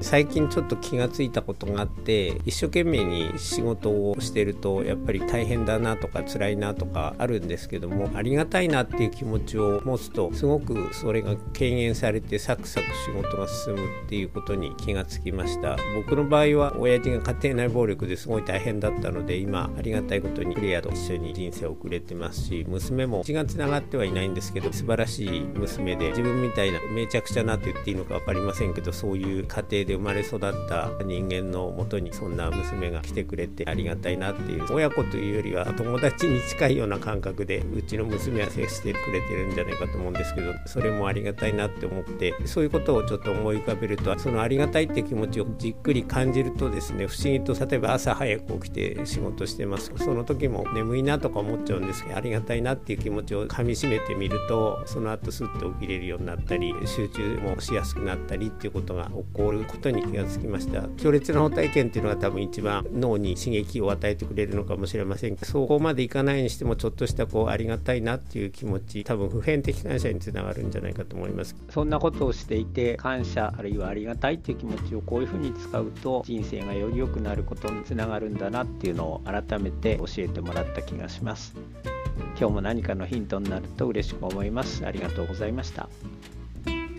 最近ちょっと気がついたことがあって一生懸命に仕事をしてるとやっぱり大変だなとか辛いなとかあるんですけどもありがたいなっていう気持ちを持つとすごくそれが軽減されてサクサク仕事が進むっていうことに気がつきました。僕の場合は親父が家庭内暴力ですごい大変だったので今ありがたいことにクレアと一緒に人生を送れてますし娘も血がつながってはいないんですけど素晴らしい娘で自分みたいなめちゃくちゃなって言っていいのか分かりませんけどそういう家庭でで生まれ育った人間のもとにそんな娘が来てくれてありがたいなっていう親子というよりは友達に近いような感覚でうちの娘は接してくれてるんじゃないかと思うんですけどそれもありがたいなって思ってそういうことをちょっと思い浮かべるとそのありがたいって気持ちをじっくり感じるとですね不思議と例えば朝早く起きて仕事してます。その時も眠いなとか思っちゃうんですけどありがたいなっていう気持ちをかみしめてみるとその後スッと起きれるようになったり集中もしやすくなったりっていうことが起こることに気がつきました強烈な体験っていうのが多分一番脳に刺激を与えてくれるのかもしれませんけどそこまでいかないにしてもちょっとしたこうありがたいなっていう気持ち多分普遍的感謝につながるんじゃないかと思います。そんなことをしていて感謝あるいはありがたいっていう気持ちをこういうふうに使うと人生がより良くなることにつながるんだなっていうのを改めて教えてもらった気がします。今日も何かのヒントになると嬉しく思います。ありがとうございました。